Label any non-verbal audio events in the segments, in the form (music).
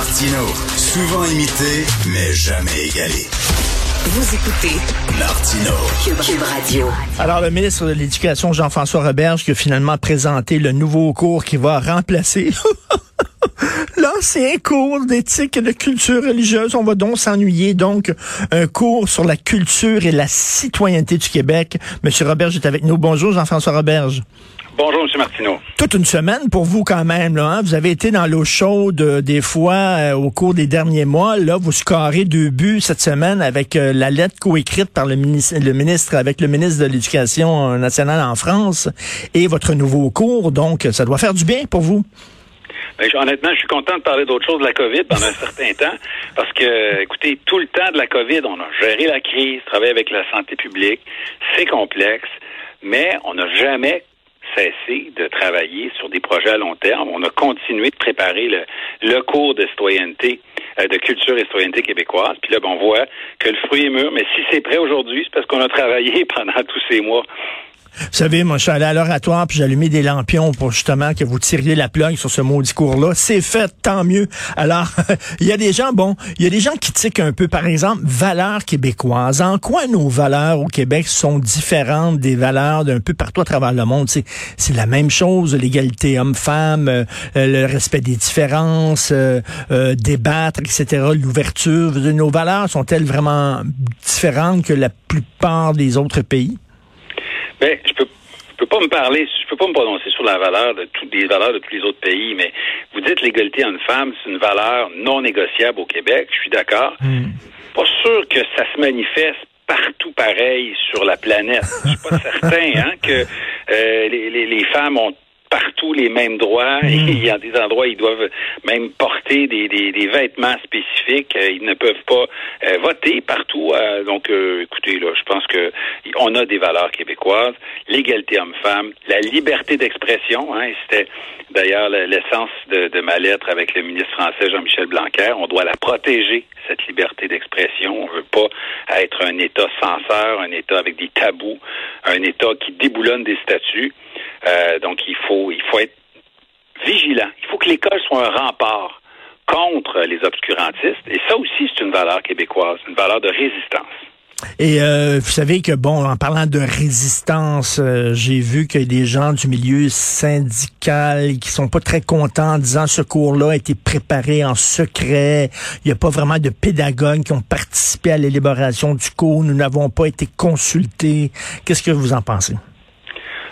Martino, souvent imité, mais jamais égalé. Vous écoutez Martino. Cube, Radio. Alors, le ministre de l'Éducation, Jean-François Roberge, qui a finalement présenté le nouveau cours qui va remplacer (laughs) l'ancien cours d'éthique et de culture religieuse. On va donc s'ennuyer. Donc, un cours sur la culture et la citoyenneté du Québec. Monsieur Roberge est avec nous. Bonjour, Jean-François Roberge. Bonjour, M. Martineau. Toute une semaine pour vous quand même. Là, hein? Vous avez été dans l'eau chaude euh, des fois euh, au cours des derniers mois. Là, vous scorez deux buts cette semaine avec euh, la lettre coécrite par le ministre, le ministre avec le ministre de l'Éducation nationale en France et votre nouveau cours. Donc, ça doit faire du bien pour vous. Ben, honnêtement, je suis content de parler d'autre chose de la COVID pendant un certain temps, parce que, écoutez, tout le temps de la COVID, on a géré la crise, travaillé avec la santé publique, c'est complexe, mais on n'a jamais cessé de travailler sur des projets à long terme. On a continué de préparer le, cours de citoyenneté, euh, de culture et citoyenneté québécoise. Puis là, ben, on voit que le fruit est mûr. Mais si c'est prêt aujourd'hui, c'est parce qu'on a travaillé (laughs) pendant tous ces mois vous savez, moi, je suis allé à l'oratoire, puis allumé des lampions pour justement que vous tiriez la plug sur ce maudit cours-là. C'est fait, tant mieux. Alors, (laughs) il y a des gens, bon, il y a des gens qui tiquent un peu, par exemple, valeurs québécoises. En quoi nos valeurs au Québec sont différentes des valeurs d'un peu partout à travers le monde? C'est la même chose, l'égalité homme-femme, euh, le respect des différences, euh, euh, débattre, etc., l'ouverture. Nos valeurs sont-elles vraiment différentes que la plupart des autres pays? Ben, je peux peux pas me parler, je peux pas me prononcer sur la valeur de toutes les valeurs de tous les autres pays, mais vous dites l'égalité entre femmes, c'est une valeur non négociable au Québec. Je suis d'accord. Hmm. Pas sûr que ça se manifeste partout pareil sur la planète. Je suis pas (laughs) certain hein, que euh, les, les, les femmes ont partout les mêmes droits. Hmm. Il y a des endroits ils doivent même porter des, des, des vêtements spécifiques. Euh, ils ne peuvent pas euh, voter partout. Euh, donc, écoutez, là, je pense que on a des valeurs québécoises. L'égalité homme-femme, la liberté d'expression. Hein, C'était d'ailleurs l'essence de, de, ma lettre avec le ministre français Jean-Michel Blanquer. On doit la protéger, cette liberté d'expression. On veut pas être un État censeur, un État avec des tabous, un État qui déboulonne des statuts. Euh, donc, il faut, il faut être vigilant. Il faut que l'école soit un rempart contre les obscurantistes. Et ça aussi, c'est une valeur québécoise, une valeur de résistance. Et euh, vous savez que, bon, en parlant de résistance, euh, j'ai vu qu'il y a des gens du milieu syndical qui sont pas très contents en disant ce cours-là a été préparé en secret. Il n'y a pas vraiment de pédagogues qui ont participé à l'élaboration du cours. Nous n'avons pas été consultés. Qu'est-ce que vous en pensez?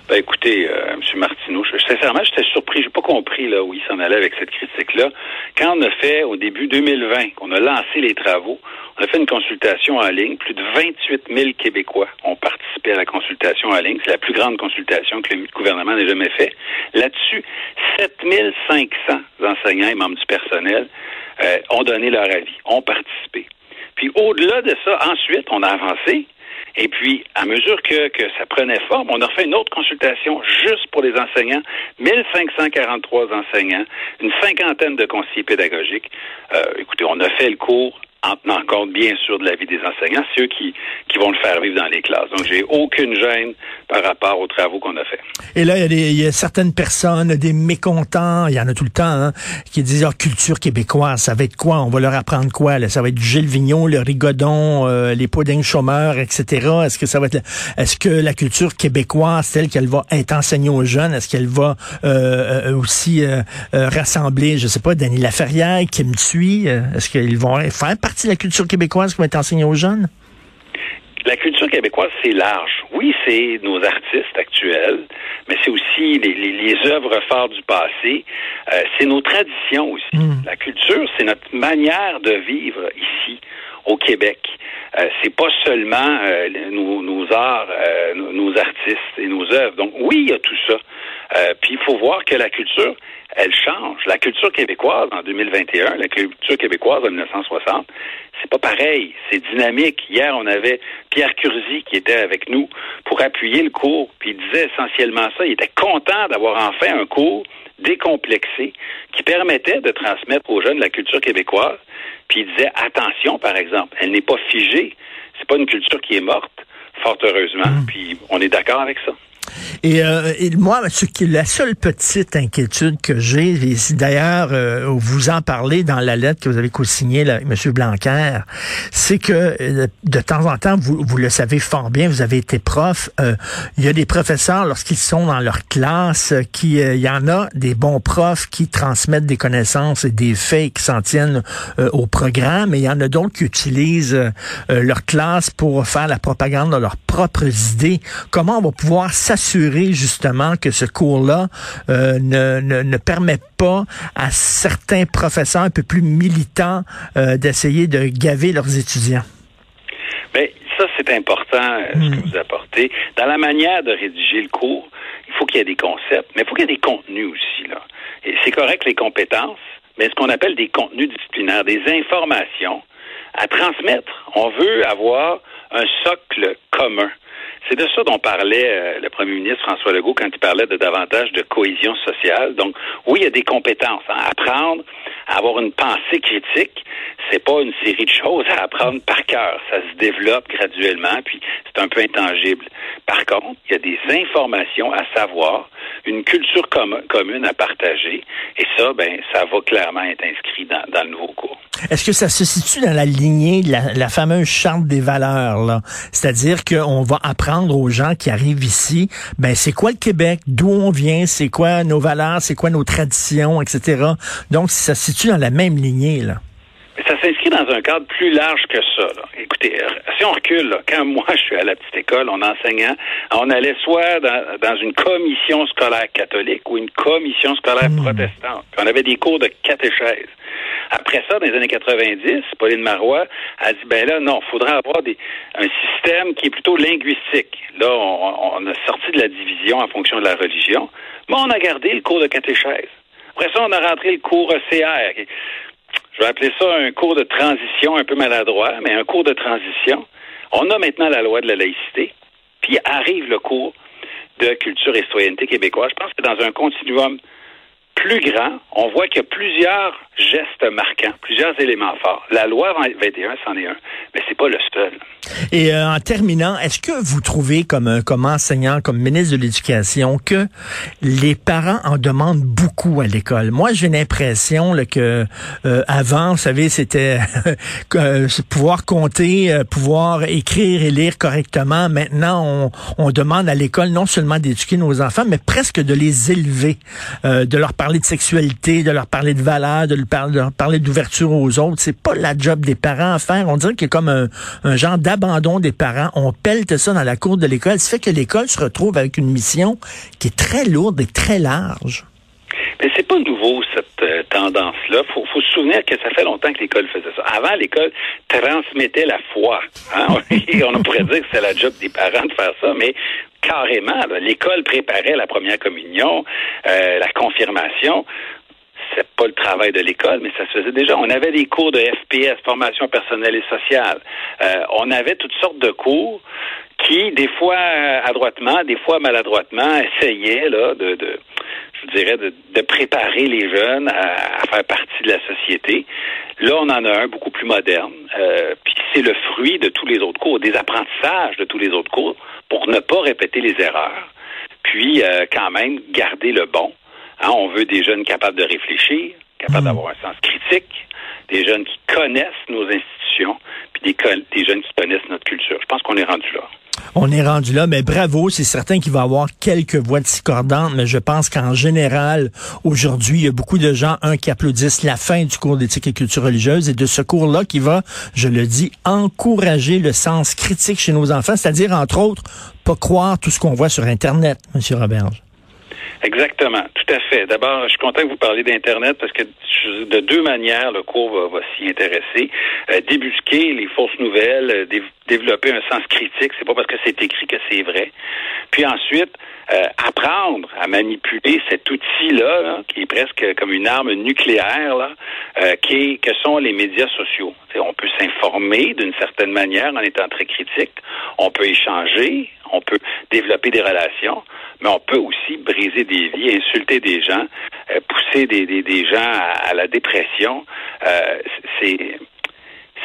Ben écoutez, euh, M. Martineau, je, sincèrement, j'étais surpris, j'ai pas compris là où il s'en allait avec cette critique-là. Quand on a fait au début 2020, qu'on a lancé les travaux, on a fait une consultation en ligne. Plus de 28 000 Québécois ont participé à la consultation en ligne. C'est la plus grande consultation que le gouvernement n'ait jamais fait. Là-dessus, 7 500 enseignants et membres du personnel euh, ont donné leur avis, ont participé. Puis au-delà de ça, ensuite, on a avancé et puis, à mesure que, que ça prenait forme, on a fait une autre consultation juste pour les enseignants, 1543 enseignants, une cinquantaine de conseillers pédagogiques. Euh, écoutez, on a fait le cours en tenant compte, bien sûr, de la vie des enseignants. C'est eux qui, qui vont le faire vivre dans les classes. Donc, j'ai aucune gêne par rapport aux travaux qu'on a fait. Et là, il y, a certaines personnes, des mécontents, il y en a tout le temps, hein, qui disent, oh, culture québécoise, ça va être quoi? On va leur apprendre quoi? Là? Ça va être Gilles Vignon, le Rigodon, euh, les puddings chômeurs, etc. Est-ce que ça va être... Est-ce que la culture québécoise, telle qu'elle va être enseignée aux jeunes, est-ce qu'elle va euh, euh aussi euh, euh, rassembler, je sais pas, Denis Laferrière, Kim Thuy? Est-ce qu'ils vont faire partie de la culture québécoise qui va être enseignée aux jeunes? La culture québécoise, c'est large. Oui, c'est nos artistes actuels, mais c'est aussi les, les, les, œuvres phares du passé. Euh, c'est nos traditions aussi. Mm. La culture, c'est notre manière de vivre ici, au Québec. Euh, c'est pas seulement euh, nos, nos, arts, euh, nos artistes et nos œuvres. Donc oui, il y a tout ça. Euh, puis il faut voir que la culture, elle change. La culture québécoise en 2021, la culture québécoise en 1960, c'est pas pareil. C'est dynamique. Hier, on avait Pierre Curzi qui était avec nous pour appuyer le cours, puis il disait essentiellement ça. Il était content d'avoir enfin un cours décomplexé qui permettait de transmettre aux jeunes la culture québécoise. Puis il disait attention, par exemple, elle n'est pas figée. C'est pas une culture qui est morte, fort heureusement. Mmh. Puis on est d'accord avec ça. Et, euh, moi, ce qui la seule petite inquiétude que j'ai, d'ailleurs, euh, vous en parlez dans la lettre que vous avez co-signée, M. Blanquer, c'est que euh, de temps en temps, vous, vous le savez fort bien, vous avez été prof, euh, il y a des professeurs, lorsqu'ils sont dans leur classe, qui il y en a des bons profs qui transmettent des connaissances et des faits et qui s'en tiennent au programme, et il y en a d'autres qui utilisent leur classe pour faire la propagande de leurs propres idées. Comment on va pouvoir s'assurer justement que ce cours-là euh, ne, ne, ne, permet pas à certains professeurs un peu plus militants euh, d'essayer de gaver leurs étudiants? Bien, ça, c'est important euh, ce que hmm. vous apportez. Dans la manière de rédiger le cours, il faut qu'il y ait des concepts, mais il faut qu'il y ait des contenus aussi. Là. Et c'est correct les compétences, mais ce qu'on appelle des contenus disciplinaires, des informations à transmettre. On veut avoir un socle commun. C'est de ça dont parlait euh, le premier ministre François Legault quand il parlait de davantage de cohésion sociale. Donc, oui, il y a des compétences. Hein. Apprendre à avoir une pensée critique, c'est pas une série de choses à apprendre par cœur. Ça se développe graduellement, puis c'est un peu intangible. Par contre, il y a des informations à savoir, une culture commune à partager, et ça, ben, ça va clairement être inscrit dans, le nouveau cours. Est-ce que ça se situe dans la lignée de la, la fameuse charte des valeurs, là? C'est-à-dire qu'on va apprendre aux gens qui arrivent ici, ben, c'est quoi le Québec? D'où on vient? C'est quoi nos valeurs? C'est quoi nos traditions? Etc. Donc, ça se situe dans la même lignée, là. Ça s'inscrit dans un cadre plus large que ça. Là. Écoutez, euh, si on recule, là, quand (laughs) moi je suis à la petite école, on enseignant, on allait soit dans, dans une commission scolaire catholique ou une commission scolaire mmh. protestante. Puis on avait des cours de catéchèse. Après ça, dans les années 90, Pauline Marois a dit, ben là, non, il faudra avoir des, un système qui est plutôt linguistique. Là, on, on, a sorti de la division en fonction de la religion, mais on a gardé le cours de catéchèse. Après ça, on a rentré le cours CR. Je vais appeler ça un cours de transition un peu maladroit, mais un cours de transition. On a maintenant la loi de la laïcité, puis arrive le cours de culture et citoyenneté québécoise. Je pense que dans un continuum plus grand, on voit qu'il y a plusieurs gestes marquants, plusieurs éléments forts. La loi 21, c'en est un, mais c'est pas le seul. Et euh, en terminant, est-ce que vous trouvez comme comme enseignant, comme ministre de l'Éducation, que les parents en demandent beaucoup à l'école? Moi, j'ai l'impression que euh, avant, vous savez, c'était (laughs) euh, pouvoir compter, pouvoir écrire et lire correctement. Maintenant, on, on demande à l'école non seulement d'éduquer nos enfants, mais presque de les élever, de leur parler de sexualité, de leur parler de valeurs, de leur parler d'ouverture aux autres. C'est pas la job des parents à faire. On dirait qu'il y a comme un, un genre d'abandon des parents. On pelte ça dans la cour de l'école. Ça fait que l'école se retrouve avec une mission qui est très lourde et très large. Mais c'est pas nouveau cette euh, tendance-là. Faut, faut se souvenir que ça fait longtemps que l'école faisait ça. Avant, l'école transmettait la foi. Hein? (laughs) on pourrait dire que c'est la job des parents de faire ça, mais carrément, l'école préparait la première communion, euh, la confirmation c'est pas le travail de l'école, mais ça se faisait déjà. On avait des cours de FPS, formation personnelle et sociale. Euh, on avait toutes sortes de cours qui, des fois adroitement, des fois maladroitement, essayaient là de, de je dirais, de, de, préparer les jeunes à, à, faire partie de la société. Là, on en a un beaucoup plus moderne, euh, puis c'est le fruit de tous les autres cours, des apprentissages de tous les autres cours, pour ne pas répéter les erreurs, puis euh, quand même garder le bon. Hein, on veut des jeunes capables de réfléchir, capables hmm. d'avoir un sens critique, des jeunes qui connaissent nos institutions, puis des, des jeunes qui connaissent notre culture. Je pense qu'on est rendu là. On est rendu là, mais bravo, c'est certain qu'il va y avoir quelques voix discordantes, mais je pense qu'en général, aujourd'hui, il y a beaucoup de gens, un, qui applaudissent la fin du cours d'éthique et culture religieuse et de ce cours-là qui va, je le dis, encourager le sens critique chez nos enfants, c'est-à-dire, entre autres, pas croire tout ce qu'on voit sur Internet, Monsieur Roberge. Exactement, tout à fait. D'abord, je suis content que vous parliez d'Internet parce que de deux manières, le cours va, s'y intéresser. Euh, débusquer les fausses nouvelles, euh, développer un sens critique, c'est pas parce que c'est écrit que c'est vrai. Puis ensuite, euh, apprendre à manipuler cet outil-là, qui est presque comme une arme nucléaire, là, est, que sont les médias sociaux. on peut s'informer d'une certaine manière en étant très critique. On peut échanger, on peut développer des relations, mais on peut aussi briser des vies, insulter des gens, euh, pousser des, gens à, la dépression. Euh, c'est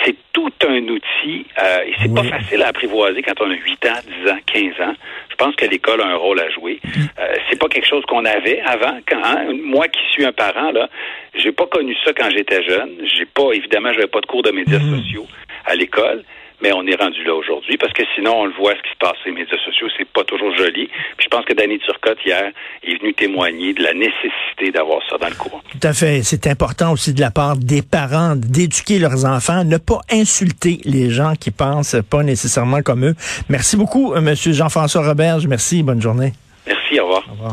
c'est tout un outil euh, et c'est pas facile à apprivoiser quand on a 8 ans, 10 ans, 15 ans. Je pense que l'école a un rôle à jouer. Euh, c'est pas quelque chose qu'on avait avant. Quand, hein, moi qui suis un parent, là, j'ai pas connu ça quand j'étais jeune. J'ai pas, évidemment, j'avais pas de cours de médias sociaux à l'école mais on est rendu là aujourd'hui parce que sinon on le voit ce qui se passe sur les médias sociaux, c'est pas toujours joli. Puis je pense que Danny Turcotte hier est venu témoigner de la nécessité d'avoir ça dans le cours. Tout à fait, c'est important aussi de la part des parents d'éduquer leurs enfants, ne pas insulter les gens qui pensent pas nécessairement comme eux. Merci beaucoup monsieur Jean-François Roberge, merci, bonne journée. Merci, au revoir. Au revoir.